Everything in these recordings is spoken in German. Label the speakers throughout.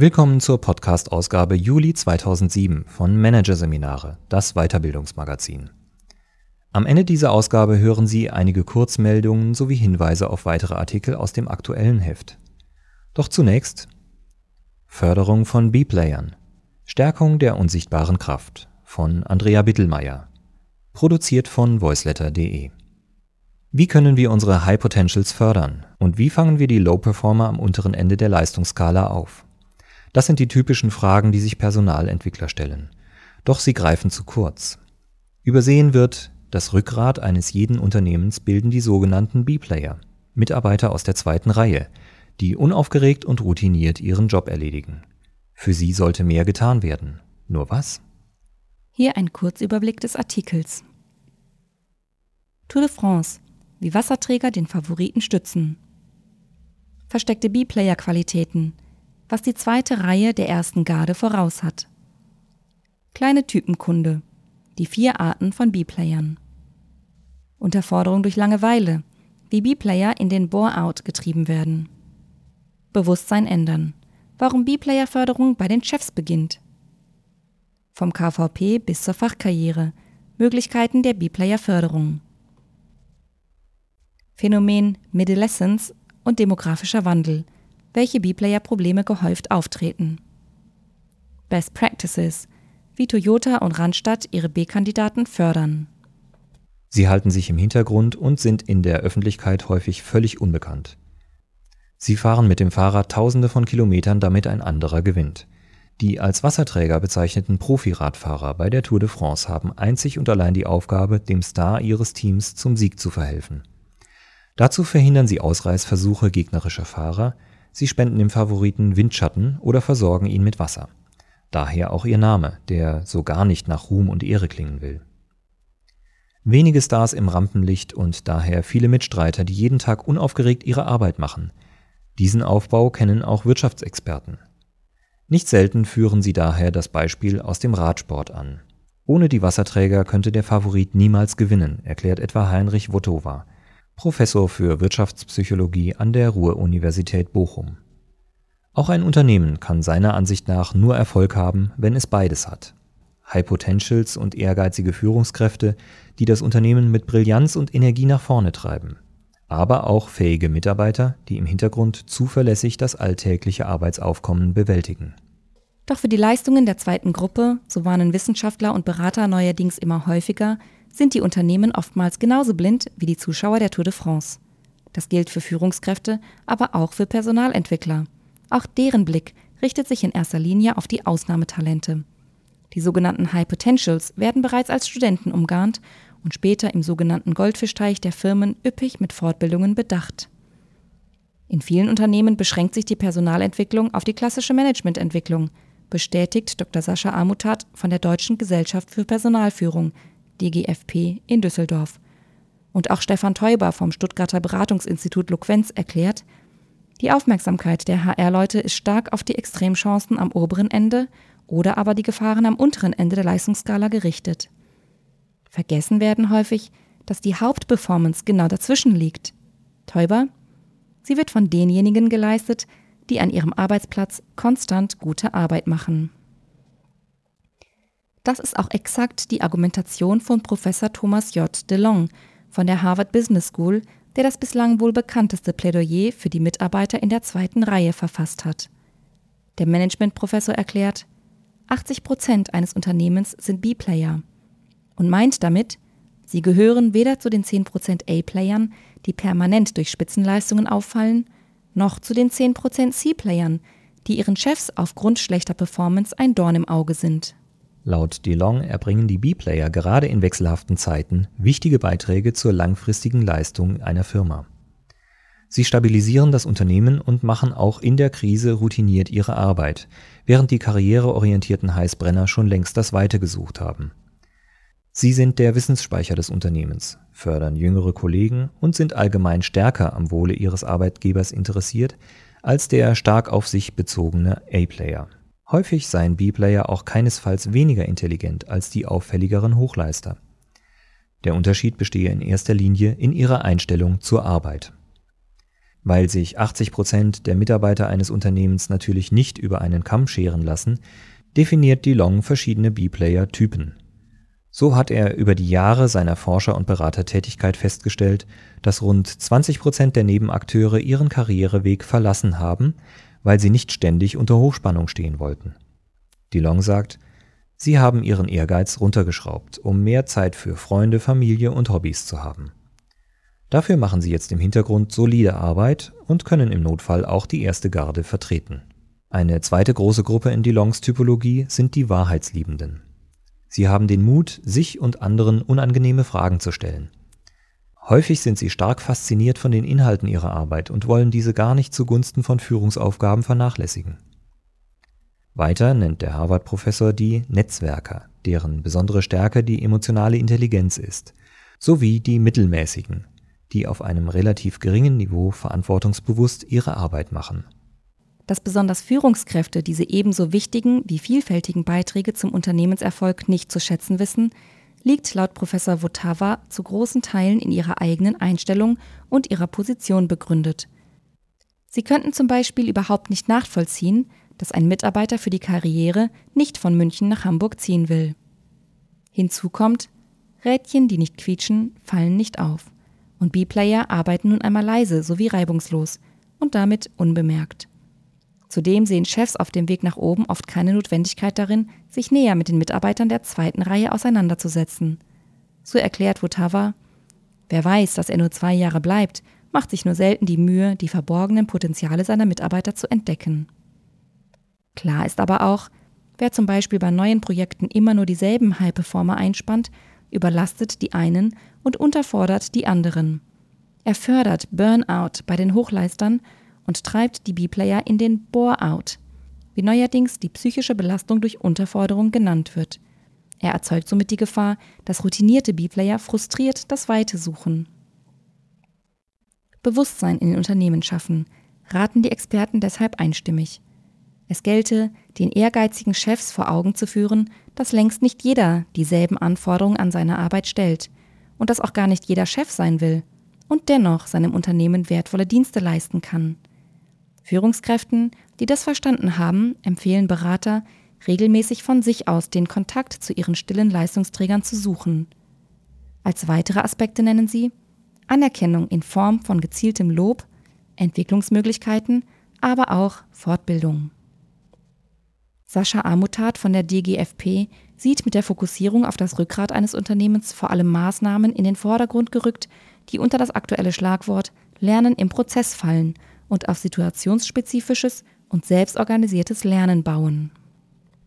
Speaker 1: Willkommen zur Podcast-Ausgabe Juli 2007 von Managerseminare, das Weiterbildungsmagazin. Am Ende dieser Ausgabe hören Sie einige Kurzmeldungen sowie Hinweise auf weitere Artikel aus dem aktuellen Heft. Doch zunächst Förderung von B-Playern. Stärkung der unsichtbaren Kraft von Andrea Bittelmeier. Produziert von voiceletter.de. Wie können wir unsere High Potentials fördern und wie fangen wir die Low Performer am unteren Ende der Leistungsskala auf? Das sind die typischen Fragen, die sich Personalentwickler stellen. Doch sie greifen zu kurz. Übersehen wird, das Rückgrat eines jeden Unternehmens bilden die sogenannten B-Player, Mitarbeiter aus der zweiten Reihe, die unaufgeregt und routiniert ihren Job erledigen. Für sie sollte mehr getan werden. Nur was?
Speaker 2: Hier ein Kurzüberblick des Artikels. Tour de France. Wie Wasserträger den Favoriten stützen. Versteckte B-Player-Qualitäten was die zweite Reihe der ersten Garde voraus hat. Kleine Typenkunde. Die vier Arten von B-Playern. Unterforderung durch Langeweile, wie B-Player in den Bore-out getrieben werden. Bewusstsein ändern. Warum B-Player-Förderung bei den Chefs beginnt. Vom KVP bis zur Fachkarriere. Möglichkeiten der B-Player-Förderung. Phänomen Midolescence und demografischer Wandel – welche B-Player-Probleme gehäuft auftreten. Best Practices, wie Toyota und Randstadt ihre B-Kandidaten fördern.
Speaker 1: Sie halten sich im Hintergrund und sind in der Öffentlichkeit häufig völlig unbekannt. Sie fahren mit dem Fahrrad tausende von Kilometern, damit ein anderer gewinnt. Die als Wasserträger bezeichneten Profiradfahrer bei der Tour de France haben einzig und allein die Aufgabe, dem Star ihres Teams zum Sieg zu verhelfen. Dazu verhindern sie Ausreißversuche gegnerischer Fahrer, Sie spenden dem Favoriten Windschatten oder versorgen ihn mit Wasser. Daher auch ihr Name, der so gar nicht nach Ruhm und Ehre klingen will. Wenige Stars im Rampenlicht und daher viele Mitstreiter, die jeden Tag unaufgeregt ihre Arbeit machen. Diesen Aufbau kennen auch Wirtschaftsexperten. Nicht selten führen sie daher das Beispiel aus dem Radsport an. Ohne die Wasserträger könnte der Favorit niemals gewinnen, erklärt etwa Heinrich Wotowa, Professor für Wirtschaftspsychologie an der Ruhr-Universität Bochum. Auch ein Unternehmen kann seiner Ansicht nach nur Erfolg haben, wenn es beides hat. High Potentials und ehrgeizige Führungskräfte, die das Unternehmen mit Brillanz und Energie nach vorne treiben. Aber auch fähige Mitarbeiter, die im Hintergrund zuverlässig das alltägliche Arbeitsaufkommen bewältigen.
Speaker 2: Doch für die Leistungen der zweiten Gruppe, so warnen Wissenschaftler und Berater neuerdings immer häufiger, sind die Unternehmen oftmals genauso blind wie die Zuschauer der Tour de France. Das gilt für Führungskräfte, aber auch für Personalentwickler. Auch deren Blick richtet sich in erster Linie auf die Ausnahmetalente. Die sogenannten High Potentials werden bereits als Studenten umgarnt und später im sogenannten Goldfischteich der Firmen üppig mit Fortbildungen bedacht. In vielen Unternehmen beschränkt sich die Personalentwicklung auf die klassische Managemententwicklung, bestätigt Dr. Sascha Amutat von der Deutschen Gesellschaft für Personalführung, DGFP in Düsseldorf. Und auch Stefan Teuber vom Stuttgarter Beratungsinstitut Loquenz erklärt, die Aufmerksamkeit der HR-Leute ist stark auf die Extremchancen am oberen Ende oder aber die Gefahren am unteren Ende der Leistungsskala gerichtet. Vergessen werden häufig, dass die Hauptperformance genau dazwischen liegt. Teuber? Sie wird von denjenigen geleistet, die an ihrem Arbeitsplatz konstant gute Arbeit machen. Das ist auch exakt die Argumentation von Professor Thomas J. DeLong von der Harvard Business School, der das bislang wohl bekannteste Plädoyer für die Mitarbeiter in der zweiten Reihe verfasst hat. Der Managementprofessor erklärt, 80 Prozent eines Unternehmens sind B-Player und meint damit, sie gehören weder zu den 10 Prozent A-Playern, die permanent durch Spitzenleistungen auffallen, noch zu den 10 Prozent C-Playern, die ihren Chefs aufgrund schlechter Performance ein Dorn im Auge sind.
Speaker 1: Laut DeLong erbringen die B-Player gerade in wechselhaften Zeiten wichtige Beiträge zur langfristigen Leistung einer Firma. Sie stabilisieren das Unternehmen und machen auch in der Krise routiniert ihre Arbeit, während die karriereorientierten Heißbrenner schon längst das Weite gesucht haben. Sie sind der Wissensspeicher des Unternehmens, fördern jüngere Kollegen und sind allgemein stärker am Wohle ihres Arbeitgebers interessiert als der stark auf sich bezogene A-Player. Häufig seien B-Player auch keinesfalls weniger intelligent als die auffälligeren Hochleister. Der Unterschied bestehe in erster Linie in ihrer Einstellung zur Arbeit. Weil sich 80 Prozent der Mitarbeiter eines Unternehmens natürlich nicht über einen Kamm scheren lassen, definiert DeLong verschiedene B-Player-Typen. So hat er über die Jahre seiner Forscher- und Beratertätigkeit festgestellt, dass rund 20 Prozent der Nebenakteure ihren Karriereweg verlassen haben, weil sie nicht ständig unter Hochspannung stehen wollten. DeLong sagt, sie haben ihren Ehrgeiz runtergeschraubt, um mehr Zeit für Freunde, Familie und Hobbys zu haben. Dafür machen sie jetzt im Hintergrund solide Arbeit und können im Notfall auch die erste Garde vertreten. Eine zweite große Gruppe in DeLongs Typologie sind die Wahrheitsliebenden. Sie haben den Mut, sich und anderen unangenehme Fragen zu stellen. Häufig sind sie stark fasziniert von den Inhalten ihrer Arbeit und wollen diese gar nicht zugunsten von Führungsaufgaben vernachlässigen. Weiter nennt der Harvard-Professor die Netzwerker, deren besondere Stärke die emotionale Intelligenz ist, sowie die Mittelmäßigen, die auf einem relativ geringen Niveau verantwortungsbewusst ihre Arbeit machen
Speaker 2: dass besonders Führungskräfte diese ebenso wichtigen wie vielfältigen Beiträge zum Unternehmenserfolg nicht zu schätzen wissen, liegt laut Professor Votava zu großen Teilen in ihrer eigenen Einstellung und ihrer Position begründet. Sie könnten zum Beispiel überhaupt nicht nachvollziehen, dass ein Mitarbeiter für die Karriere nicht von München nach Hamburg ziehen will. Hinzu kommt, Rädchen, die nicht quietschen, fallen nicht auf. Und B-Player arbeiten nun einmal leise sowie reibungslos und damit unbemerkt. Zudem sehen Chefs auf dem Weg nach oben oft keine Notwendigkeit darin, sich näher mit den Mitarbeitern der zweiten Reihe auseinanderzusetzen. So erklärt Votava, wer weiß, dass er nur zwei Jahre bleibt, macht sich nur selten die Mühe, die verborgenen Potenziale seiner Mitarbeiter zu entdecken. Klar ist aber auch, wer zum Beispiel bei neuen Projekten immer nur dieselben High-Performer einspannt, überlastet die einen und unterfordert die anderen. Er fördert Burnout bei den Hochleistern und treibt die B-Player in den Bore-out, wie neuerdings die psychische Belastung durch Unterforderung genannt wird. Er erzeugt somit die Gefahr, dass routinierte B-Player frustriert das Weite suchen. Bewusstsein in den Unternehmen schaffen, raten die Experten deshalb einstimmig. Es gelte, den ehrgeizigen Chefs vor Augen zu führen, dass längst nicht jeder dieselben Anforderungen an seine Arbeit stellt und dass auch gar nicht jeder Chef sein will und dennoch seinem Unternehmen wertvolle Dienste leisten kann. Führungskräften, die das verstanden haben, empfehlen Berater, regelmäßig von sich aus den Kontakt zu ihren stillen Leistungsträgern zu suchen. Als weitere Aspekte nennen sie Anerkennung in Form von gezieltem Lob, Entwicklungsmöglichkeiten, aber auch Fortbildung. Sascha Amutat von der DGFP sieht mit der Fokussierung auf das Rückgrat eines Unternehmens vor allem Maßnahmen in den Vordergrund gerückt, die unter das aktuelle Schlagwort Lernen im Prozess fallen und auf situationsspezifisches und selbstorganisiertes Lernen bauen.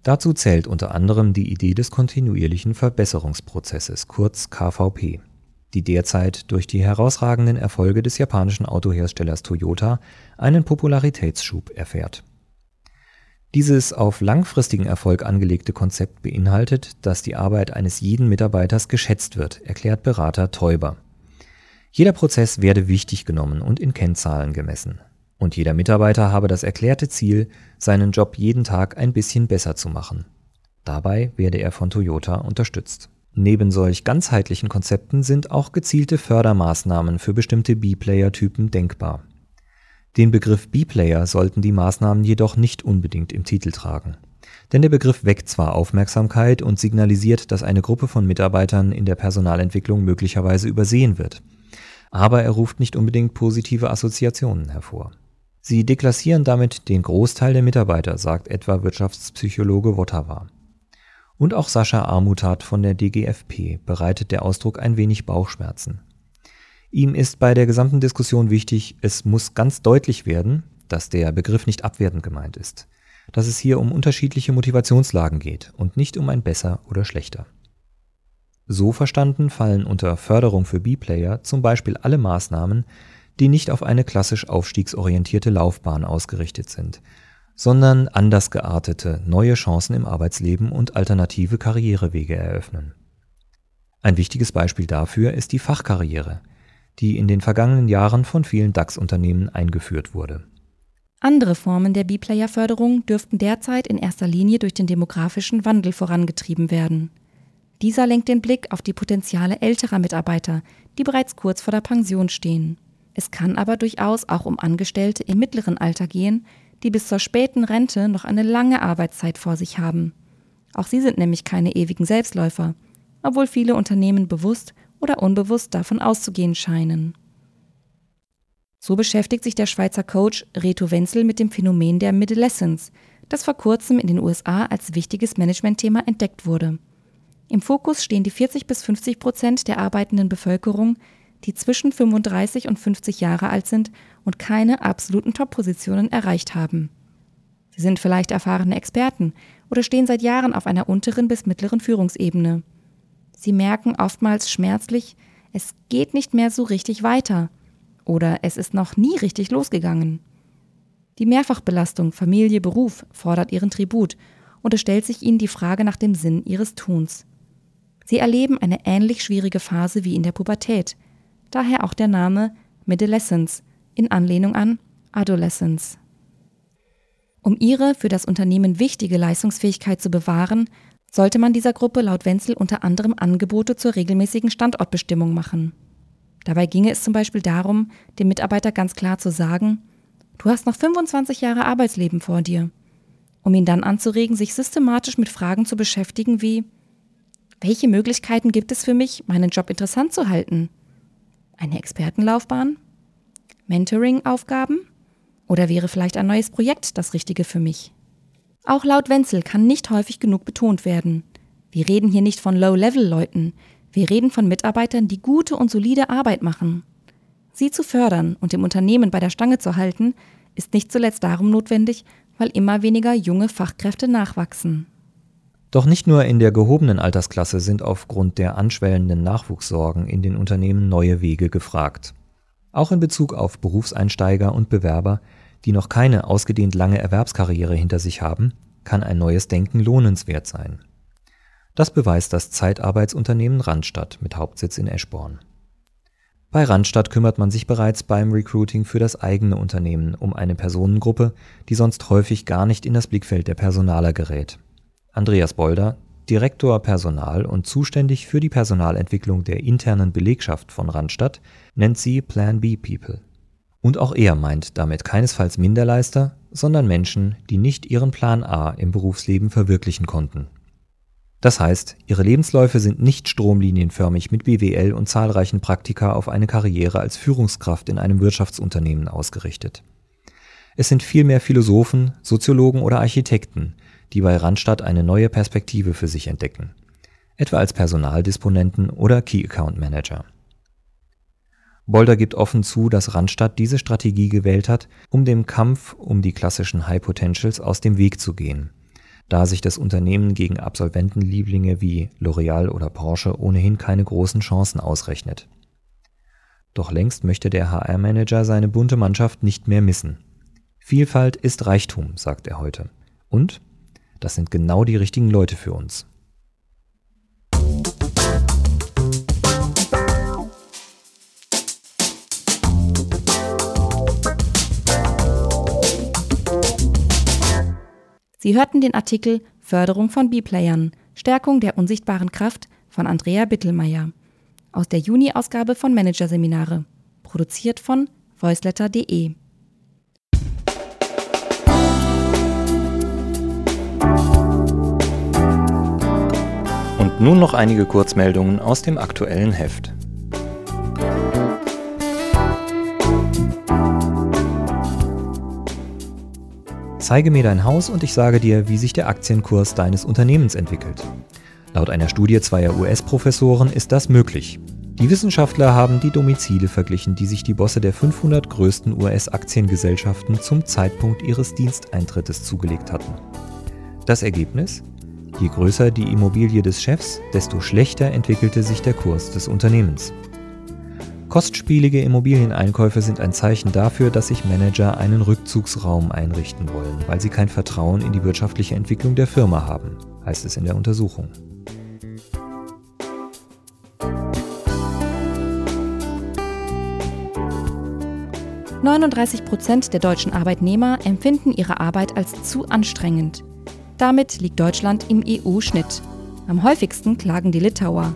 Speaker 1: Dazu zählt unter anderem die Idee des kontinuierlichen Verbesserungsprozesses, kurz KVP, die derzeit durch die herausragenden Erfolge des japanischen Autoherstellers Toyota einen Popularitätsschub erfährt. Dieses auf langfristigen Erfolg angelegte Konzept beinhaltet, dass die Arbeit eines jeden Mitarbeiters geschätzt wird, erklärt Berater Teuber. Jeder Prozess werde wichtig genommen und in Kennzahlen gemessen. Und jeder Mitarbeiter habe das erklärte Ziel, seinen Job jeden Tag ein bisschen besser zu machen. Dabei werde er von Toyota unterstützt. Neben solch ganzheitlichen Konzepten sind auch gezielte Fördermaßnahmen für bestimmte B-Player-Typen denkbar. Den Begriff B-Player sollten die Maßnahmen jedoch nicht unbedingt im Titel tragen. Denn der Begriff weckt zwar Aufmerksamkeit und signalisiert, dass eine Gruppe von Mitarbeitern in der Personalentwicklung möglicherweise übersehen wird, aber er ruft nicht unbedingt positive Assoziationen hervor. Sie deklassieren damit den Großteil der Mitarbeiter, sagt etwa Wirtschaftspsychologe Wotawa. Und auch Sascha Armutat von der DGFP bereitet der Ausdruck ein wenig Bauchschmerzen. Ihm ist bei der gesamten Diskussion wichtig, es muss ganz deutlich werden, dass der Begriff nicht abwertend gemeint ist, dass es hier um unterschiedliche Motivationslagen geht und nicht um ein besser oder schlechter. So verstanden fallen unter Förderung für B-Player zum Beispiel alle Maßnahmen, die nicht auf eine klassisch aufstiegsorientierte Laufbahn ausgerichtet sind, sondern anders geartete neue Chancen im Arbeitsleben und alternative Karrierewege eröffnen. Ein wichtiges Beispiel dafür ist die Fachkarriere, die in den vergangenen Jahren von vielen DAX-Unternehmen eingeführt wurde.
Speaker 2: Andere Formen der B-Player-Förderung dürften derzeit in erster Linie durch den demografischen Wandel vorangetrieben werden. Dieser lenkt den Blick auf die Potenziale älterer Mitarbeiter, die bereits kurz vor der Pension stehen. Es kann aber durchaus auch um Angestellte im mittleren Alter gehen, die bis zur späten Rente noch eine lange Arbeitszeit vor sich haben. Auch sie sind nämlich keine ewigen Selbstläufer, obwohl viele Unternehmen bewusst oder unbewusst davon auszugehen scheinen. So beschäftigt sich der Schweizer Coach Reto Wenzel mit dem Phänomen der Middlescence, das vor kurzem in den USA als wichtiges Managementthema entdeckt wurde. Im Fokus stehen die 40 bis 50 Prozent der arbeitenden Bevölkerung, die zwischen 35 und 50 Jahre alt sind und keine absoluten Top-Positionen erreicht haben. Sie sind vielleicht erfahrene Experten oder stehen seit Jahren auf einer unteren bis mittleren Führungsebene. Sie merken oftmals schmerzlich, es geht nicht mehr so richtig weiter oder es ist noch nie richtig losgegangen. Die Mehrfachbelastung Familie, Beruf fordert ihren Tribut und es stellt sich ihnen die Frage nach dem Sinn ihres Tuns. Sie erleben eine ähnlich schwierige Phase wie in der Pubertät, daher auch der Name Midolescence in Anlehnung an Adolescence. Um ihre für das Unternehmen wichtige Leistungsfähigkeit zu bewahren, sollte man dieser Gruppe laut Wenzel unter anderem Angebote zur regelmäßigen Standortbestimmung machen. Dabei ginge es zum Beispiel darum, dem Mitarbeiter ganz klar zu sagen, du hast noch 25 Jahre Arbeitsleben vor dir, um ihn dann anzuregen, sich systematisch mit Fragen zu beschäftigen wie, welche Möglichkeiten gibt es für mich, meinen Job interessant zu halten? Eine Expertenlaufbahn? Mentoring-Aufgaben? Oder wäre vielleicht ein neues Projekt das Richtige für mich? Auch laut Wenzel kann nicht häufig genug betont werden. Wir reden hier nicht von Low-Level-Leuten, wir reden von Mitarbeitern, die gute und solide Arbeit machen. Sie zu fördern und im Unternehmen bei der Stange zu halten, ist nicht zuletzt darum notwendig, weil immer weniger junge Fachkräfte nachwachsen.
Speaker 1: Doch nicht nur in der gehobenen Altersklasse sind aufgrund der anschwellenden Nachwuchssorgen in den Unternehmen neue Wege gefragt. Auch in Bezug auf Berufseinsteiger und Bewerber die noch keine ausgedehnt lange Erwerbskarriere hinter sich haben, kann ein neues Denken lohnenswert sein. Das beweist das Zeitarbeitsunternehmen Randstadt mit Hauptsitz in Eschborn. Bei Randstadt kümmert man sich bereits beim Recruiting für das eigene Unternehmen um eine Personengruppe, die sonst häufig gar nicht in das Blickfeld der Personaler gerät. Andreas Bolder, Direktor Personal und zuständig für die Personalentwicklung der internen Belegschaft von Randstadt, nennt sie Plan B People. Und auch er meint damit keinesfalls Minderleister, sondern Menschen, die nicht ihren Plan A im Berufsleben verwirklichen konnten. Das heißt, ihre Lebensläufe sind nicht stromlinienförmig mit BWL und zahlreichen Praktika auf eine Karriere als Führungskraft in einem Wirtschaftsunternehmen ausgerichtet. Es sind vielmehr Philosophen, Soziologen oder Architekten, die bei Randstadt eine neue Perspektive für sich entdecken, etwa als Personaldisponenten oder Key Account Manager. Bolder gibt offen zu, dass Randstadt diese Strategie gewählt hat, um dem Kampf um die klassischen High Potentials aus dem Weg zu gehen, da sich das Unternehmen gegen Absolventenlieblinge wie L'Oreal oder Porsche ohnehin keine großen Chancen ausrechnet. Doch längst möchte der HR-Manager seine bunte Mannschaft nicht mehr missen. Vielfalt ist Reichtum, sagt er heute. Und das sind genau die richtigen Leute für uns.
Speaker 2: Sie hörten den Artikel Förderung von B-Playern, Stärkung der unsichtbaren Kraft von Andrea Bittelmeier aus der Juni-Ausgabe von Managerseminare, produziert von voiceletter.de.
Speaker 1: nun noch einige Kurzmeldungen aus dem aktuellen Heft. Zeige mir dein Haus und ich sage dir, wie sich der Aktienkurs deines Unternehmens entwickelt. Laut einer Studie zweier US-Professoren ist das möglich. Die Wissenschaftler haben die Domizile verglichen, die sich die Bosse der 500 größten US-Aktiengesellschaften zum Zeitpunkt ihres Diensteintrittes zugelegt hatten. Das Ergebnis? Je größer die Immobilie des Chefs, desto schlechter entwickelte sich der Kurs des Unternehmens. Kostspielige Immobilieneinkäufe sind ein Zeichen dafür, dass sich Manager einen Rückzugsraum einrichten wollen, weil sie kein Vertrauen in die wirtschaftliche Entwicklung der Firma haben, heißt es in der Untersuchung.
Speaker 2: »39 Prozent der deutschen Arbeitnehmer empfinden ihre Arbeit als zu anstrengend. Damit liegt Deutschland im EU-Schnitt. Am häufigsten klagen die Litauer.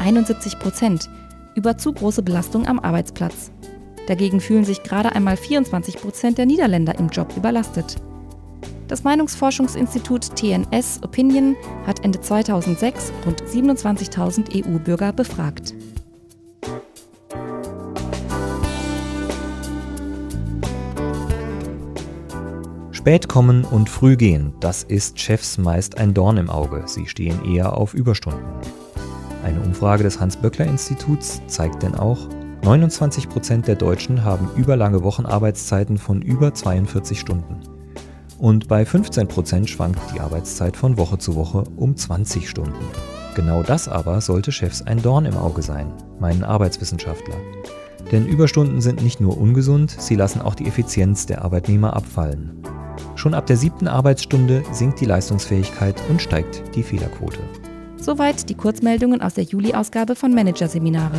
Speaker 2: 71 Prozent, über zu große Belastung am Arbeitsplatz. Dagegen fühlen sich gerade einmal 24 Prozent der Niederländer im Job überlastet. Das Meinungsforschungsinstitut TNS Opinion hat Ende 2006 rund 27.000 EU-Bürger befragt.
Speaker 1: Spät kommen und früh gehen, das ist Chefs meist ein Dorn im Auge. Sie stehen eher auf Überstunden. Eine Umfrage des Hans-Böckler-Instituts zeigt denn auch, 29 Prozent der Deutschen haben überlange Wochenarbeitszeiten von über 42 Stunden. Und bei 15% schwankt die Arbeitszeit von Woche zu Woche um 20 Stunden. Genau das aber sollte Chefs ein Dorn im Auge sein, meinen Arbeitswissenschaftler. Denn Überstunden sind nicht nur ungesund, sie lassen auch die Effizienz der Arbeitnehmer abfallen. Schon ab der siebten Arbeitsstunde sinkt die Leistungsfähigkeit und steigt die Fehlerquote.
Speaker 2: Soweit die Kurzmeldungen aus der Juli-Ausgabe von Managerseminare.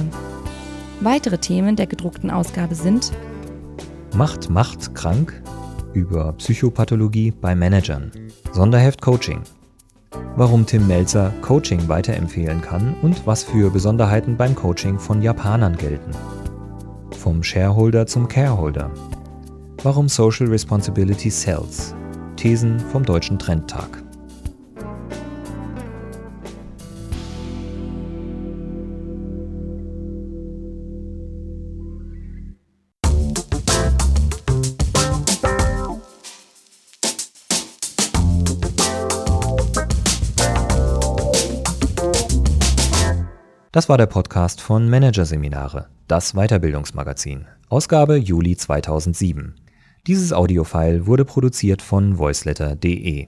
Speaker 2: Weitere Themen der gedruckten Ausgabe sind
Speaker 1: Macht Macht krank? über Psychopathologie bei Managern. Sonderheft Coaching. Warum Tim Melzer Coaching weiterempfehlen kann und was für Besonderheiten beim Coaching von Japanern gelten. Vom Shareholder zum Careholder. Warum Social Responsibility Sells. Thesen vom Deutschen Trendtag. Das war der Podcast von Managerseminare, das Weiterbildungsmagazin, Ausgabe Juli 2007. Dieses Audiofile wurde produziert von voiceletter.de.